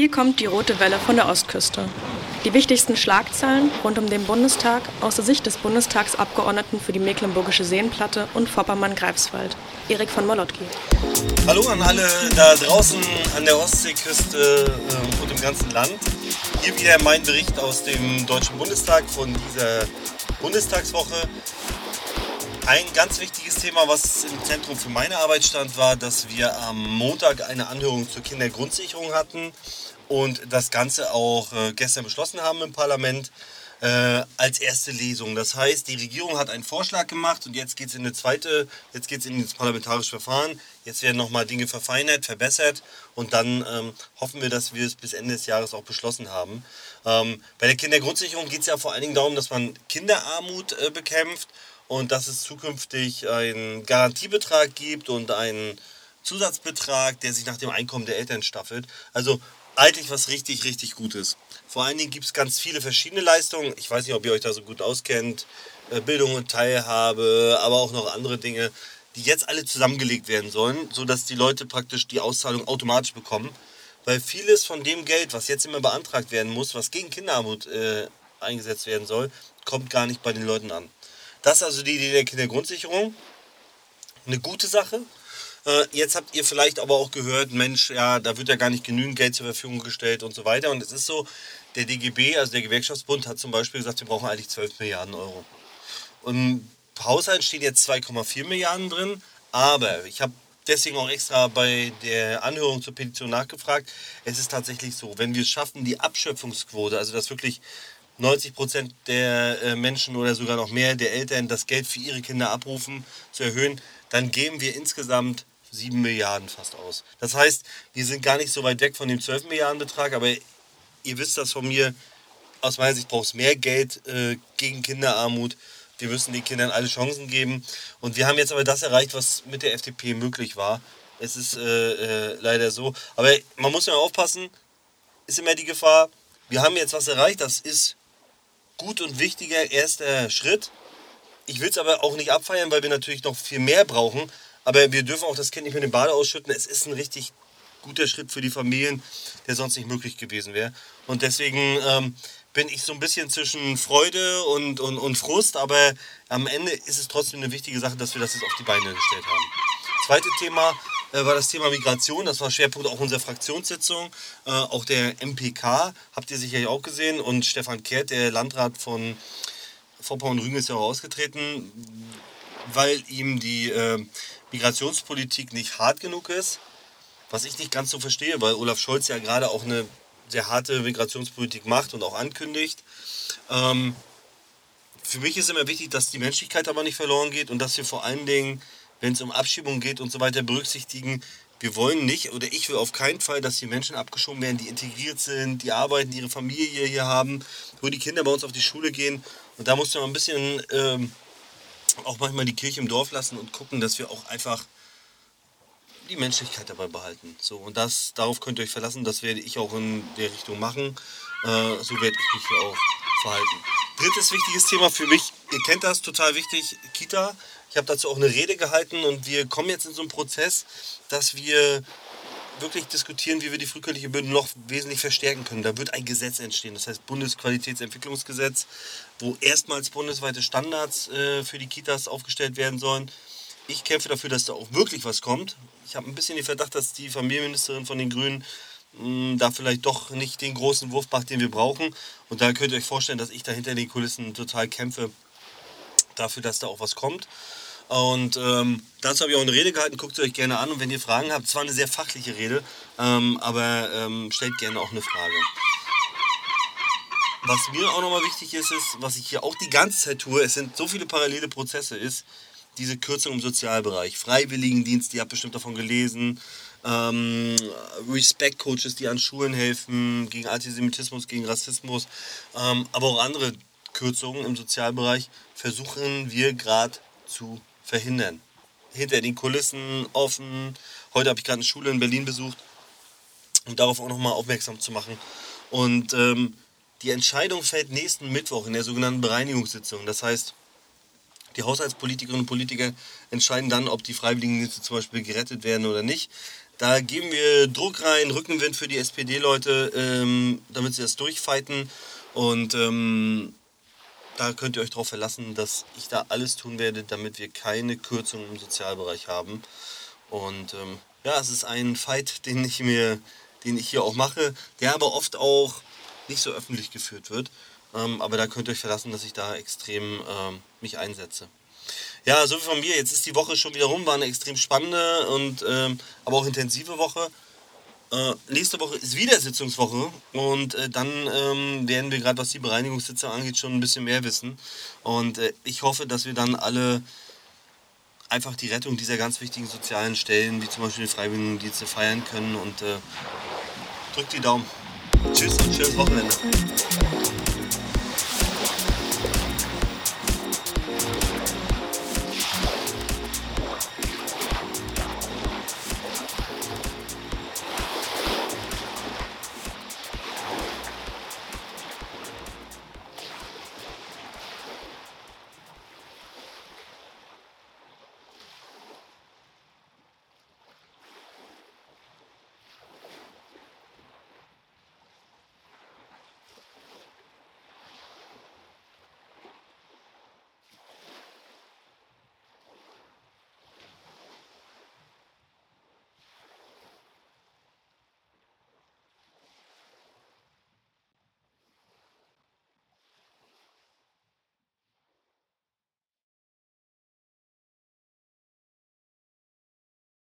Hier kommt die rote Welle von der Ostküste. Die wichtigsten Schlagzeilen rund um den Bundestag aus der Sicht des Bundestagsabgeordneten für die Mecklenburgische Seenplatte und Vorpommern-Greifswald, Erik von Molotki. Hallo an alle da draußen an der Ostseeküste äh, und im ganzen Land. Hier wieder mein Bericht aus dem Deutschen Bundestag von dieser Bundestagswoche. Ein ganz wichtiges Thema, was im Zentrum für meine Arbeit stand, war, dass wir am Montag eine Anhörung zur Kindergrundsicherung hatten und das Ganze auch äh, gestern beschlossen haben im Parlament äh, als erste Lesung. Das heißt, die Regierung hat einen Vorschlag gemacht und jetzt geht es in eine zweite, jetzt geht es in das parlamentarische Verfahren. Jetzt werden nochmal Dinge verfeinert, verbessert und dann ähm, hoffen wir, dass wir es bis Ende des Jahres auch beschlossen haben. Ähm, bei der Kindergrundsicherung geht es ja vor allen Dingen darum, dass man Kinderarmut äh, bekämpft und dass es zukünftig einen Garantiebetrag gibt und einen Zusatzbetrag, der sich nach dem Einkommen der Eltern staffelt. Also eigentlich was richtig, richtig Gutes. Vor allen Dingen gibt es ganz viele verschiedene Leistungen. Ich weiß nicht, ob ihr euch da so gut auskennt. Äh, Bildung und Teilhabe, aber auch noch andere Dinge, die jetzt alle zusammengelegt werden sollen, sodass die Leute praktisch die Auszahlung automatisch bekommen. Weil vieles von dem Geld, was jetzt immer beantragt werden muss, was gegen Kinderarmut äh, eingesetzt werden soll, kommt gar nicht bei den Leuten an. Das ist also die Idee der Kindergrundsicherung. Eine gute Sache. Äh, jetzt habt ihr vielleicht aber auch gehört, Mensch, ja, da wird ja gar nicht genügend Geld zur Verfügung gestellt und so weiter. Und es ist so, der DGB, also der Gewerkschaftsbund, hat zum Beispiel gesagt, wir brauchen eigentlich 12 Milliarden Euro. Und im Haushalt stehen jetzt 2,4 Milliarden drin, aber ich habe deswegen auch extra bei der Anhörung zur Petition nachgefragt. Es ist tatsächlich so, wenn wir es schaffen, die Abschöpfungsquote, also dass wirklich 90 Prozent der äh, Menschen oder sogar noch mehr der Eltern das Geld für ihre Kinder abrufen, zu erhöhen, dann geben wir insgesamt 7 Milliarden fast aus. Das heißt, wir sind gar nicht so weit weg von dem 12 Milliarden Betrag, aber ihr wisst das von mir, aus meiner Sicht braucht es mehr Geld äh, gegen Kinderarmut. Wir müssen den Kindern alle Chancen geben. Und wir haben jetzt aber das erreicht, was mit der FDP möglich war. Es ist äh, äh, leider so. Aber man muss ja aufpassen, ist immer die Gefahr, wir haben jetzt was erreicht, das ist gut und wichtiger erster Schritt. Ich will es aber auch nicht abfeiern, weil wir natürlich noch viel mehr brauchen. Aber wir dürfen auch das Kind nicht mit dem Bade ausschütten. Es ist ein richtig guter Schritt für die Familien, der sonst nicht möglich gewesen wäre. Und deswegen ähm, bin ich so ein bisschen zwischen Freude und, und, und Frust. Aber am Ende ist es trotzdem eine wichtige Sache, dass wir das jetzt auf die Beine gestellt haben. Zweite Thema äh, war das Thema Migration. Das war Schwerpunkt auch unserer Fraktionssitzung. Äh, auch der MPK habt ihr sicherlich auch gesehen. Und Stefan Kehrt, der Landrat von Vorpommern-Rügen, ist ja auch ausgetreten, weil ihm die äh, Migrationspolitik nicht hart genug ist. Was ich nicht ganz so verstehe, weil Olaf Scholz ja gerade auch eine sehr harte Migrationspolitik macht und auch ankündigt. Ähm, für mich ist immer wichtig, dass die Menschlichkeit aber nicht verloren geht und dass wir vor allen Dingen wenn es um Abschiebung geht und so weiter, berücksichtigen. Wir wollen nicht oder ich will auf keinen Fall, dass die Menschen abgeschoben werden, die integriert sind, die arbeiten, die ihre Familie hier haben, wo die Kinder bei uns auf die Schule gehen. Und da muss man ein bisschen ähm, auch manchmal die Kirche im Dorf lassen und gucken, dass wir auch einfach die Menschlichkeit dabei behalten. So, und das, darauf könnt ihr euch verlassen, das werde ich auch in der Richtung machen. Äh, so werde ich mich hier auch verhalten. Drittes wichtiges Thema für mich, ihr kennt das, total wichtig, Kita. Ich habe dazu auch eine Rede gehalten und wir kommen jetzt in so einen Prozess, dass wir wirklich diskutieren, wie wir die frühkindliche Bildung noch wesentlich verstärken können. Da wird ein Gesetz entstehen, das heißt Bundesqualitätsentwicklungsgesetz, wo erstmals bundesweite Standards äh, für die Kitas aufgestellt werden sollen. Ich kämpfe dafür, dass da auch wirklich was kommt. Ich habe ein bisschen den Verdacht, dass die Familienministerin von den Grünen mh, hm, da vielleicht doch nicht den großen Wurf macht, den wir brauchen. Und da könnt ihr euch vorstellen, dass ich da hinter den Kulissen total kämpfe dafür, dass da auch was kommt. Und ähm, dazu habe ich auch eine Rede gehalten, guckt sie euch gerne an. Und wenn ihr Fragen habt, zwar eine sehr fachliche Rede, ähm, aber ähm, stellt gerne auch eine Frage. Was mir auch nochmal wichtig ist, ist, was ich hier auch die ganze Zeit tue, es sind so viele parallele Prozesse, ist diese Kürzung im Sozialbereich. Freiwilligendienst, ihr habt bestimmt davon gelesen. Ähm, Respect-Coaches, die an Schulen helfen, gegen Antisemitismus, gegen Rassismus, ähm, aber auch andere Kürzungen im Sozialbereich versuchen wir gerade zu verhindern. Hinter den Kulissen offen. Heute habe ich gerade eine Schule in Berlin besucht, um darauf auch nochmal aufmerksam zu machen. Und ähm, die Entscheidung fällt nächsten Mittwoch in der sogenannten Bereinigungssitzung. Das heißt, die Haushaltspolitikerinnen und Politiker entscheiden dann, ob die Freiwilligendienste zum Beispiel gerettet werden oder nicht. Da geben wir Druck rein, Rückenwind für die SPD-Leute, ähm, damit sie das durchfighten. Und ähm, da könnt ihr euch darauf verlassen, dass ich da alles tun werde, damit wir keine Kürzungen im Sozialbereich haben. Und ähm, ja, es ist ein Fight, den ich mir, den ich hier auch mache, der aber oft auch nicht so öffentlich geführt wird. Ähm, aber da könnt ihr euch verlassen, dass ich da extrem ähm, mich einsetze. Ja, so wie von mir. Jetzt ist die Woche schon wieder rum, war eine extrem spannende und ähm, aber auch intensive Woche. Äh, nächste Woche ist wieder Sitzungswoche und äh, dann ähm, werden wir gerade, was die Bereinigungssitzung angeht, schon ein bisschen mehr wissen. Und äh, ich hoffe, dass wir dann alle einfach die Rettung dieser ganz wichtigen sozialen Stellen, wie zum Beispiel die Freiwilligendienste, feiern können. Und äh, drückt die Daumen. Tschüss und schönes Wochenende.